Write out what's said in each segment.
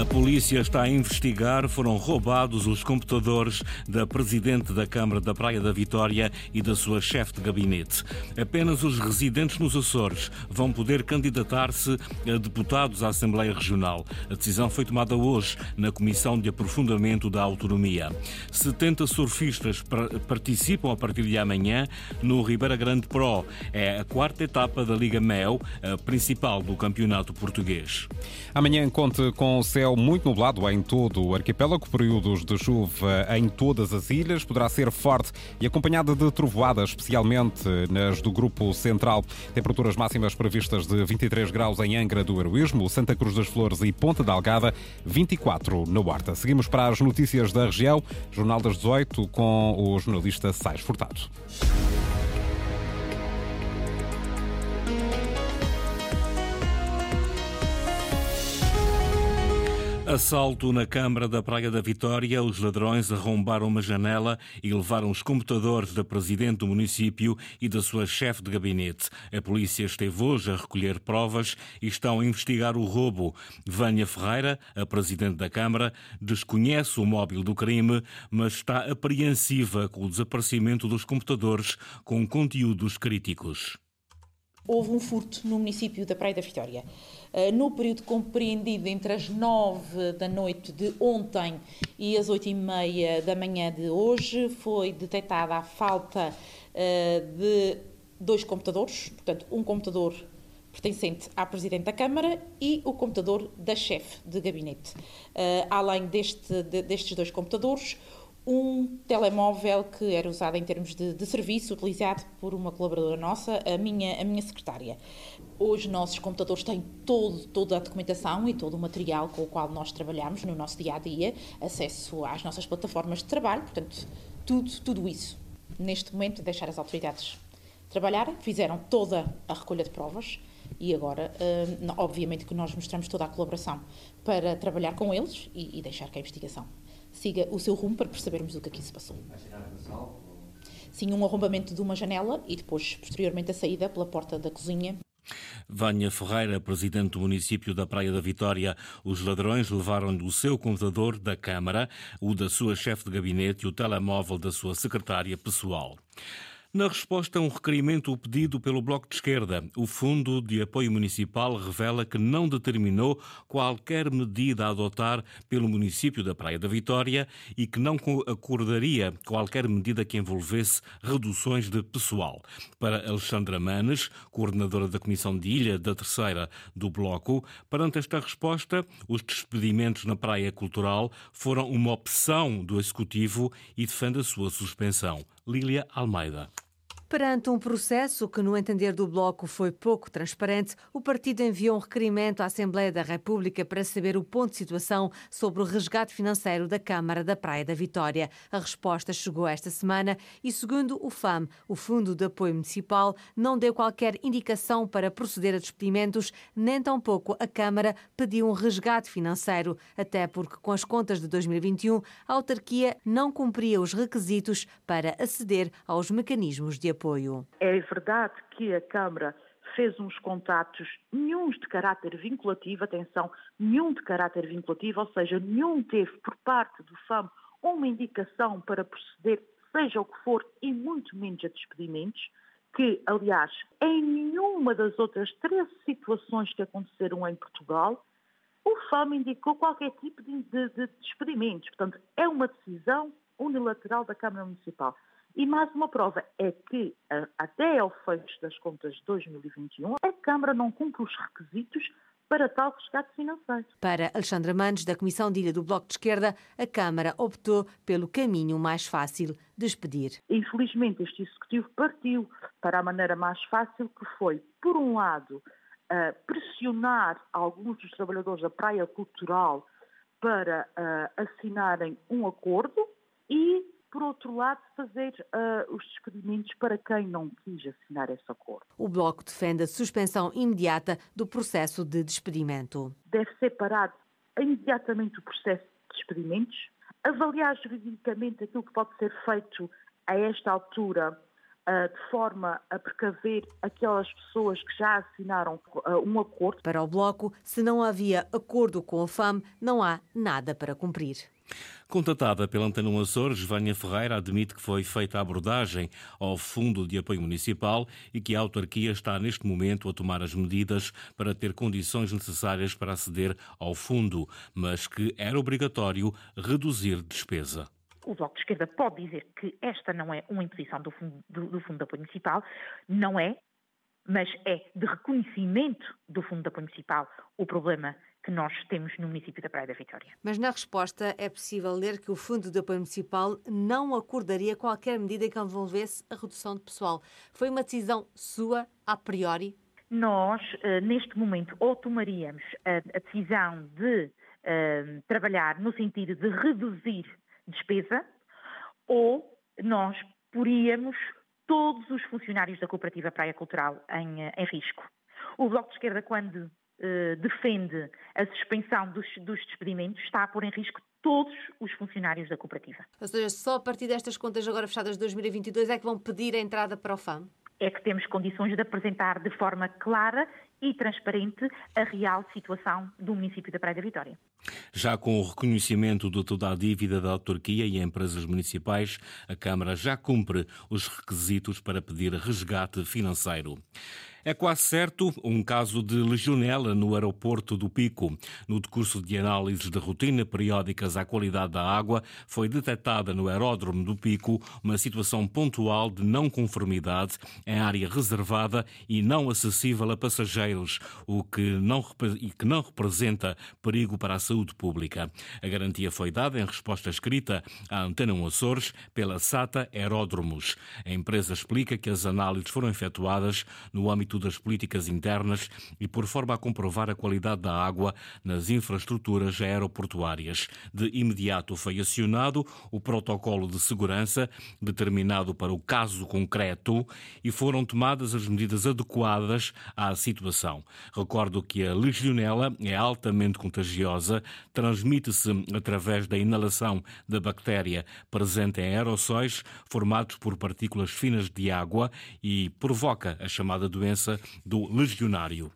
A polícia está a investigar. Foram roubados os computadores da presidente da Câmara da Praia da Vitória e da sua chefe de gabinete. Apenas os residentes nos Açores vão poder candidatar-se a deputados à Assembleia Regional. A decisão foi tomada hoje na Comissão de Aprofundamento da Autonomia. 70 surfistas participam a partir de amanhã no Ribeira Grande Pro. É a quarta etapa da Liga Mel, a principal do campeonato português. Amanhã conte com o céu muito nublado em todo o arquipélago, períodos de chuva em todas as ilhas, poderá ser forte e acompanhada de trovoadas, especialmente nas do grupo central. Temperaturas máximas previstas de 23 graus em Angra do Heroísmo, Santa Cruz das Flores e Ponta da Algada, 24 na Horta. Seguimos para as notícias da região, Jornal das 18, com o jornalista Sais Furtado. Assalto na Câmara da Praia da Vitória. Os ladrões arrombaram uma janela e levaram os computadores da presidente do município e da sua chefe de gabinete. A polícia esteve hoje a recolher provas e estão a investigar o roubo. Vânia Ferreira, a presidente da Câmara, desconhece o móvel do crime, mas está apreensiva com o desaparecimento dos computadores com conteúdos críticos. Houve um furto no município da Praia da Vitória. Eh, no período compreendido entre as nove da noite de ontem e as oito e meia da manhã de hoje, foi detectada a falta eh, de dois computadores, portanto, um computador pertencente à Presidente da Câmara e o computador da chefe de gabinete. Uh, além deste, de, destes dois computadores, um telemóvel que era usado em termos de, de, serviço, utilizado por uma colaboradora nossa, a minha, a minha secretária. Hoje, nossos computadores têm todo, toda a documentação e todo o material com o qual nós trabalhamos no nosso dia a dia, acesso às nossas plataformas de trabalho, portanto, tudo, tudo isso. Neste momento, deixar as autoridades trabalharem, fizeram toda a recolha de provas e agora, hum, obviamente, que nós mostramos toda a colaboração para trabalhar com eles e, e deixar que a investigação siga o seu rumo para percebermos o que aqui se passou. Sim, um arrombamento de uma janela e depois, posteriormente, a saída pela porta da cozinha. Vânia Ferreira, presidente do município da Praia da Vitória, os ladrões levaram-lhe o seu computador da Câmara, o da sua chefe de gabinete e o telemóvel da sua secretária pessoal. Na resposta a um requerimento pedido pelo Bloco de Esquerda, o Fundo de Apoio Municipal revela que não determinou qualquer medida a adotar pelo município da Praia da Vitória e que não acordaria qualquer medida que envolvesse reduções de pessoal. Para Alexandra Manes, coordenadora da Comissão de Ilha da Terceira do Bloco, perante esta resposta, os despedimentos na Praia Cultural foram uma opção do Executivo e defende a sua suspensão. Lília Almeida. Perante um processo que, no entender do Bloco, foi pouco transparente, o partido enviou um requerimento à Assembleia da República para saber o ponto de situação sobre o resgate financeiro da Câmara da Praia da Vitória. A resposta chegou esta semana e, segundo o FAM, o Fundo de Apoio Municipal, não deu qualquer indicação para proceder a despedimentos, nem tampouco a Câmara pediu um resgate financeiro, até porque, com as contas de 2021, a autarquia não cumpria os requisitos para aceder aos mecanismos de apoio apoio. É verdade que a Câmara fez uns contatos, nenhum de caráter vinculativo, atenção, nenhum de caráter vinculativo, ou seja, nenhum teve por parte do FAM uma indicação para proceder, seja o que for, e muito menos a despedimentos, que, aliás, em nenhuma das outras três situações que aconteceram em Portugal, o FAM indicou qualquer tipo de, de, de despedimentos. Portanto, é uma decisão unilateral da Câmara Municipal. E mais uma prova é que, até ao fecho das contas de 2021, a Câmara não cumpre os requisitos para tal resgate financeiro. Para Alexandra Manes, da Comissão de Ilha do Bloco de Esquerda, a Câmara optou pelo caminho mais fácil de expedir. Infelizmente, este Executivo partiu para a maneira mais fácil, que foi, por um lado, pressionar alguns dos trabalhadores da praia cultural para assinarem um acordo e por outro lado, fazer uh, os despedimentos para quem não quis assinar esse acordo. O Bloco defende a suspensão imediata do processo de despedimento. Deve ser parado imediatamente o processo de despedimentos, avaliar juridicamente aquilo que pode ser feito a esta altura de forma a precaver aquelas pessoas que já assinaram um acordo. Para o Bloco, se não havia acordo com a FAM, não há nada para cumprir. Contatada pela Antena Açores, Vânia Ferreira admite que foi feita a abordagem ao Fundo de Apoio Municipal e que a autarquia está neste momento a tomar as medidas para ter condições necessárias para aceder ao fundo, mas que era obrigatório reduzir despesa o Bloco de Esquerda pode dizer que esta não é uma imposição do Fundo, do, do fundo de Apoio Municipal, não é, mas é de reconhecimento do Fundo de Apoio Municipal o problema que nós temos no município da Praia da Vitória. Mas na resposta é possível ler que o Fundo de Apoio Municipal não acordaria qualquer medida que envolvesse a redução de pessoal. Foi uma decisão sua, a priori? Nós, eh, neste momento, ou tomaríamos a, decisão de uh, trabalhar no sentido de reduzir despesa, ou nós poríamos todos os funcionários da Cooperativa Praia Cultural em, em risco. O Bloco de Esquerda, quando eh, defende a suspensão dos, dos despedimentos está a pôr em risco todos os funcionários da cooperativa. Ou seja, só a partir destas contas agora fechadas de 2022 é que vão pedir a entrada para o FAM? É que temos condições de apresentar de forma clara e transparente a real situação do município da Praia da Vitória. Já com o reconhecimento de toda a dívida da autarquia e empresas municipais, a Câmara já cumpre os requisitos para pedir resgate financeiro. É quase certo um caso de legionela no aeroporto do Pico. No decurso de análises de rotina periódicas à qualidade da água, foi detectada no aeródromo do Pico uma situação pontual de não conformidade em área reservada e não acessível a passageiros, o que não, que não representa perigo para a saúde pública. A garantia foi dada em resposta escrita à Antena Açores pela SATA Aeródromos. A empresa explica que as análises foram efetuadas no âmbito das políticas internas e por forma a comprovar a qualidade da água nas infraestruturas aeroportuárias. De imediato foi acionado o protocolo de segurança determinado para o caso concreto e foram tomadas as medidas adequadas à situação. Recordo que a legionela é altamente contagiosa, transmite-se através da inalação da bactéria presente em aerossóis formados por partículas finas de água e provoca a chamada doença do legionário.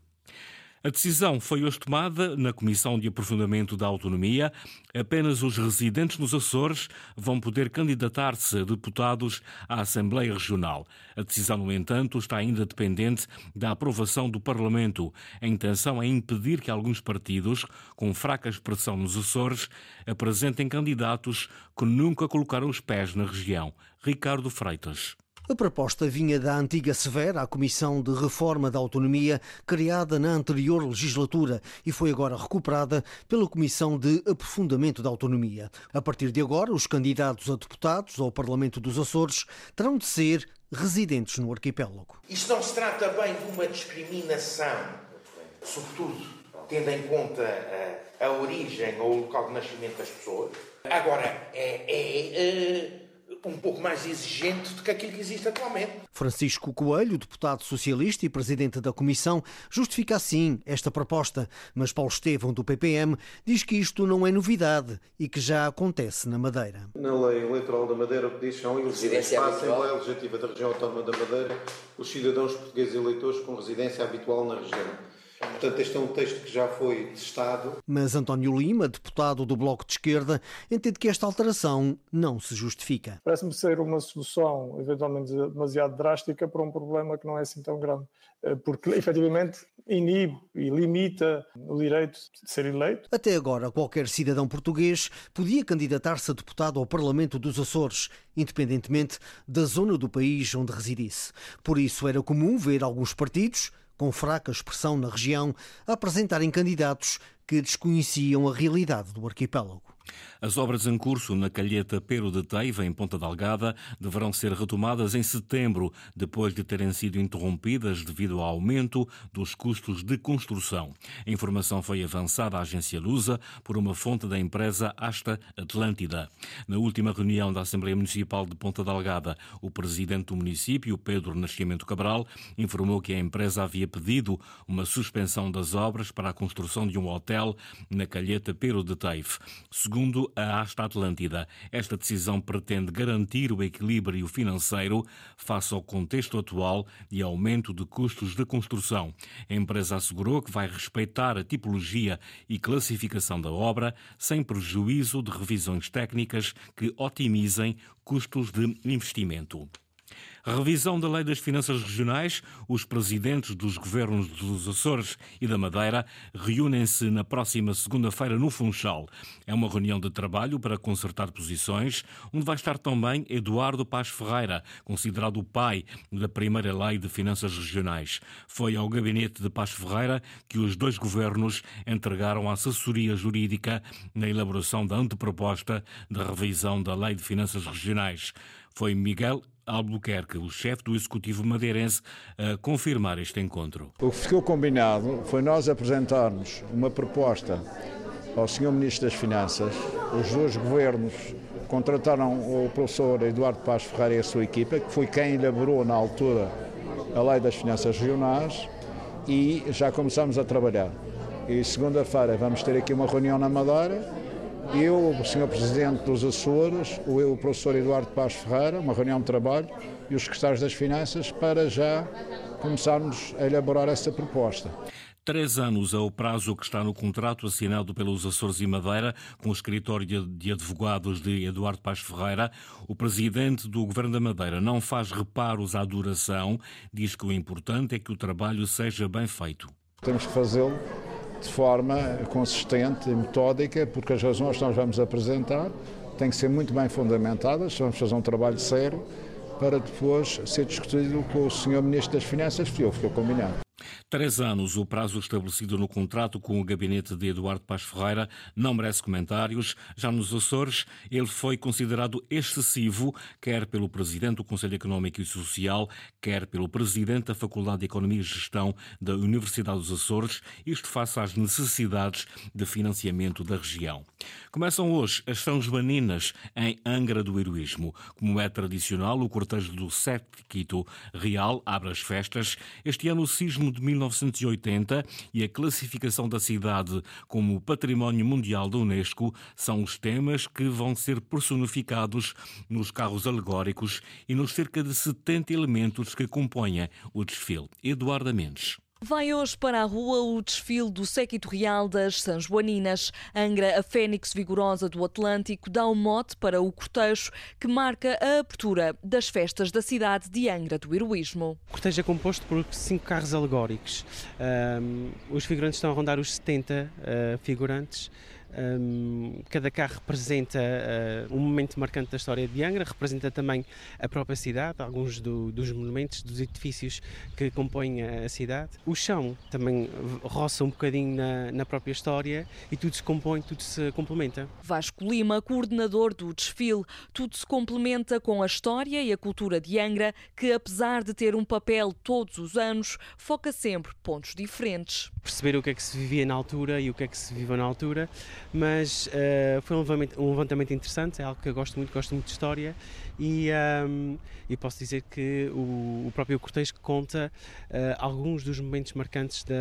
A decisão foi hoje tomada na Comissão de Aprofundamento da Autonomia. Apenas os residentes nos Açores vão poder candidatar-se a deputados à Assembleia Regional. A decisão, no entanto, está ainda dependente da aprovação do Parlamento. A intenção é impedir que alguns partidos, com fraca expressão nos Açores, apresentem candidatos que nunca colocaram os pés na região. Ricardo Freitas. A proposta vinha da antiga Severa, a Comissão de Reforma da Autonomia, criada na anterior legislatura e foi agora recuperada pela Comissão de Aprofundamento da Autonomia. A partir de agora, os candidatos a deputados ao Parlamento dos Açores terão de ser residentes no arquipélago. Isto não se trata bem de uma discriminação, sobretudo tendo em conta a, a origem ou o local de nascimento das pessoas. Agora, é, é, é um pouco mais exigente do que aquilo que existe atualmente. Francisco Coelho, deputado socialista e presidente da Comissão, justifica assim esta proposta, mas Paulo Estevão, do PPM, diz que isto não é novidade e que já acontece na Madeira. Na lei eleitoral da Madeira, o que diz são elegíveis para a Assembleia Legislativa da Região Autónoma da Madeira os cidadãos portugueses eleitores com residência habitual na região. Portanto, este é um texto que já foi testado. Mas António Lima, deputado do Bloco de Esquerda, entende que esta alteração não se justifica. Parece-me ser uma solução eventualmente demasiado drástica para um problema que não é assim tão grande, eh, porque efetivamente inibe e limita o direito de ser eleito. Até agora, qualquer cidadão português podia candidatar-se a deputado ao Parlamento dos Açores, independentemente da zona do país onde residisse. Por isso, era comum ver alguns partidos com fraca expressão na região, apresentarem candidatos que desconheciam a realidade do arquipélago. As obras em curso na Calheta Pero de Teiva, em Ponta Delgada, deverão ser retomadas em setembro, depois de terem sido interrompidas devido ao aumento dos custos de construção. A informação foi avançada à agência Lusa por uma fonte da empresa Asta Atlântida. Na última reunião da Assembleia Municipal de Ponta Delgada, o presidente do município, Pedro Nascimento Cabral, informou que a empresa havia pedido uma suspensão das obras para a construção de um hotel na Calheta Pero de Teiva. Segundo a Asta Atlântida, esta decisão pretende garantir o equilíbrio financeiro face ao contexto atual de aumento de custos de construção. A empresa assegurou que vai respeitar a tipologia e classificação da obra sem prejuízo de revisões técnicas que otimizem custos de investimento. Revisão da Lei das Finanças Regionais. Os presidentes dos governos dos Açores e da Madeira reúnem-se na próxima segunda-feira no Funchal. É uma reunião de trabalho para consertar posições, onde vai estar também Eduardo Paz Ferreira, considerado o pai da primeira Lei de Finanças Regionais. Foi ao gabinete de Paz Ferreira que os dois governos entregaram a assessoria jurídica na elaboração da anteproposta da revisão da Lei de Finanças Regionais. Foi Miguel Albuquerque, o chefe do Executivo madeirense, a confirmar este encontro. O que ficou combinado foi nós apresentarmos uma proposta ao Sr. Ministro das Finanças. Os dois governos contrataram o professor Eduardo Paz Ferreira e a sua equipa, que foi quem elaborou na altura a Lei das Finanças Regionais, e já começamos a trabalhar. E segunda-feira vamos ter aqui uma reunião na Madeira eu, o Sr. Presidente dos Açores, o eu, o professor Eduardo Paz Ferreira, uma reunião de trabalho, e os secretários das Finanças para já começarmos a elaborar essa proposta. Três anos é o prazo que está no contrato assinado pelos Açores e Madeira com o escritório de advogados de Eduardo Paz Ferreira. O presidente do Governo da Madeira não faz reparos à duração, diz que o importante é que o trabalho seja bem feito. Temos que fazê-lo de forma consistente e metódica, porque as razões que nós vamos apresentar têm que ser muito bem fundamentadas, vamos fazer um trabalho sério para depois ser discutido com o Sr. Ministro das Finanças, que ficou combinado. Três anos, o prazo estabelecido no contrato com o gabinete de Eduardo Paz Ferreira, não merece comentários. Já nos Açores, ele foi considerado excessivo, quer pelo presidente do Conselho Económico e Social, quer pelo presidente da Faculdade de Economia e Gestão da Universidade dos Açores, isto face às necessidades de financiamento da região. Começam hoje as São Joaninas em Angra do Heroísmo. Como é tradicional, o cortejo do Sétimo Real abre as festas. Este ano o sismo de 19 1980 e a classificação da cidade como Património Mundial da Unesco são os temas que vão ser personificados nos carros alegóricos e nos cerca de 70 elementos que compõem o desfile. Eduardo Mendes. Vai hoje para a rua o desfile do séquito real das São Joaninas. Angra, a fênix vigorosa do Atlântico, dá o um mote para o cortejo que marca a abertura das festas da cidade de Angra do Heroísmo. O cortejo é composto por cinco carros alegóricos. Um, os figurantes estão a rondar os 70 uh, figurantes. Um, cada carro representa uh, um momento marcante da história de Angra, representa também a própria cidade, alguns do, dos monumentos, dos edifícios que compõem a, cidade. O chão também roça um bocadinho na, na, própria história e tudo se compõe, tudo se complementa. Vasco Lima, coordenador do desfile, tudo se complementa com a história e a cultura de Angra, que apesar de ter um papel todos os anos, foca sempre pontos diferentes. Perceber o que é que se vivia na altura e o que é que se vive na altura mas uh, foi um levantamento, um levantamento, interessante, é algo que eu gosto muito, gosto muito de história e, um, e posso dizer que o, o próprio cortejo conta uh, alguns dos momentos marcantes da,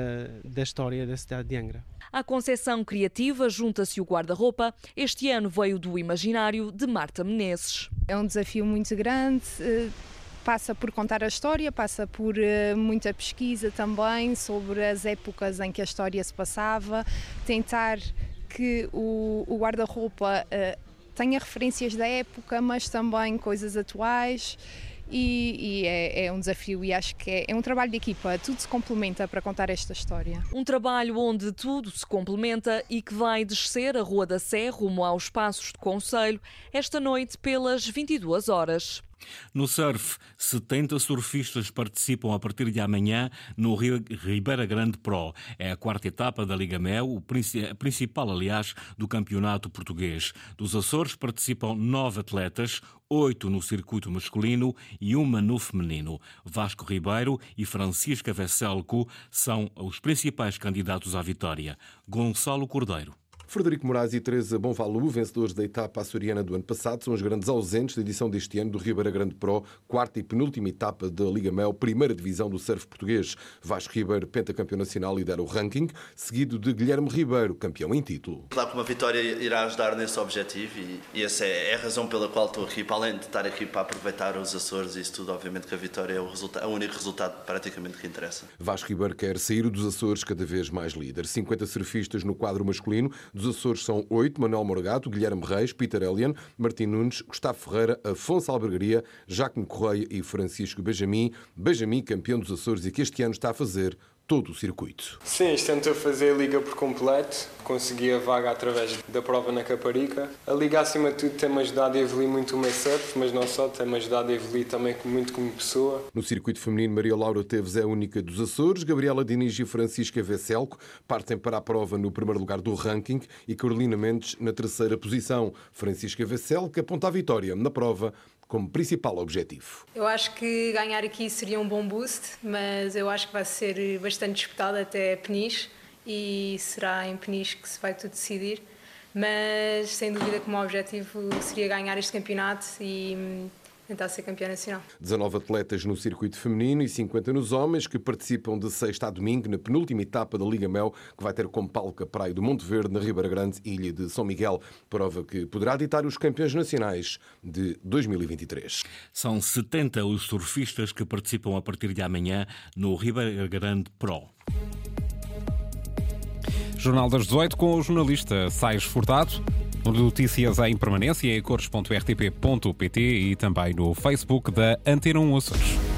da história da cidade de Angra. À concepção criativa junta-se o guarda-roupa. Este ano veio do imaginário de Marta Menezes. É um desafio muito grande eh, passa por contar a história, passa por uh, muita pesquisa também sobre as épocas em que a história se passava, tentar que o, o guarda-roupa uh, tenha referências da época, mas também coisas atuais. E, e é, é, um desafio e acho que é, é, um trabalho de equipa, tudo se complementa para contar esta história. Um trabalho onde tudo se complementa e que vai descer a Rua da Sé rumo aos Passos de Conselho esta noite pelas 22 horas. No surf, 70 surfistas participam a partir de amanhã no Ribeira Grande Pro. É a quarta etapa da Liga Mel, a principal, aliás, do campeonato português. Dos Açores participam nove atletas, oito no circuito masculino e uma no feminino. Vasco Ribeiro e Francisca Vesselco são os principais candidatos à vitória. Gonçalo Cordeiro. Frederico Moraes e Teresa Bonvalu, vencedores da etapa açoriana do ano passado, são os grandes ausentes da edição deste ano do Ribeira Grande Pro, quarta e penúltima etapa da Liga Mel, primeira divisão do surf português. Vasco Ribeiro, pentacampeão nacional, lidera o ranking, seguido de Guilherme Ribeiro, campeão em título. Claro que uma vitória irá ajudar nesse objetivo e, e essa é, a razão pela qual estou aqui, para além de estar aqui para aproveitar os Açores e isso tudo, obviamente que a vitória é o, resultado, é o único resultado praticamente que interessa. Vasco Ribeiro quer sair dos Açores cada vez mais líder. 50 surfistas no quadro masculino, dos Açores são oito: Manuel Morgato, Guilherme Reis, Peter Elian, Martim Nunes, Gustavo Ferreira, Afonso Albergaria, Jacomo Correia e Francisco Benjamin. Benjamin, campeão dos Açores e que este ano está a fazer todo o circuito. Sim, tentou fazer a liga por completo, consegui a vaga através da prova na Caparica. A liga, acima de tudo, tem-me ajudado a evoluir muito o meu surf, mas não só, tem-me ajudado a evoluir também muito como pessoa. No circuito feminino, Maria Laura Teves é a única dos Açores, Gabriela Diniz e Francisca Vesselco partem para a prova no primeiro lugar do ranking e Carolina Mendes na terceira posição. Francisca Vesselco aponta a vitória na prova como principal objetivo. Eu acho que ganhar aqui seria um bom boost, mas eu acho que vai ser bastante disputado até Peniche e será em Peniche que se vai tudo decidir. Mas sem dúvida que o meu objetivo seria ganhar este campeonato e tentar ser campeã nacional. 19 atletas no circuito feminino e 50 nos homens que participam de sexta a domingo na penúltima etapa da Liga Mel, que vai ter como palco a Praia do Monte Verde, na Ribeira Grande, ilha de São Miguel, prova que poderá ditar os campeões nacionais de 2023. São 70 os surfistas que participam a partir de amanhã no Ribeira Grande Pro. Jornal das 18 com o jornalista Sais Furtado. Notícias em permanência em cores.rtp.pt e também no Facebook da Antena 1 Açores.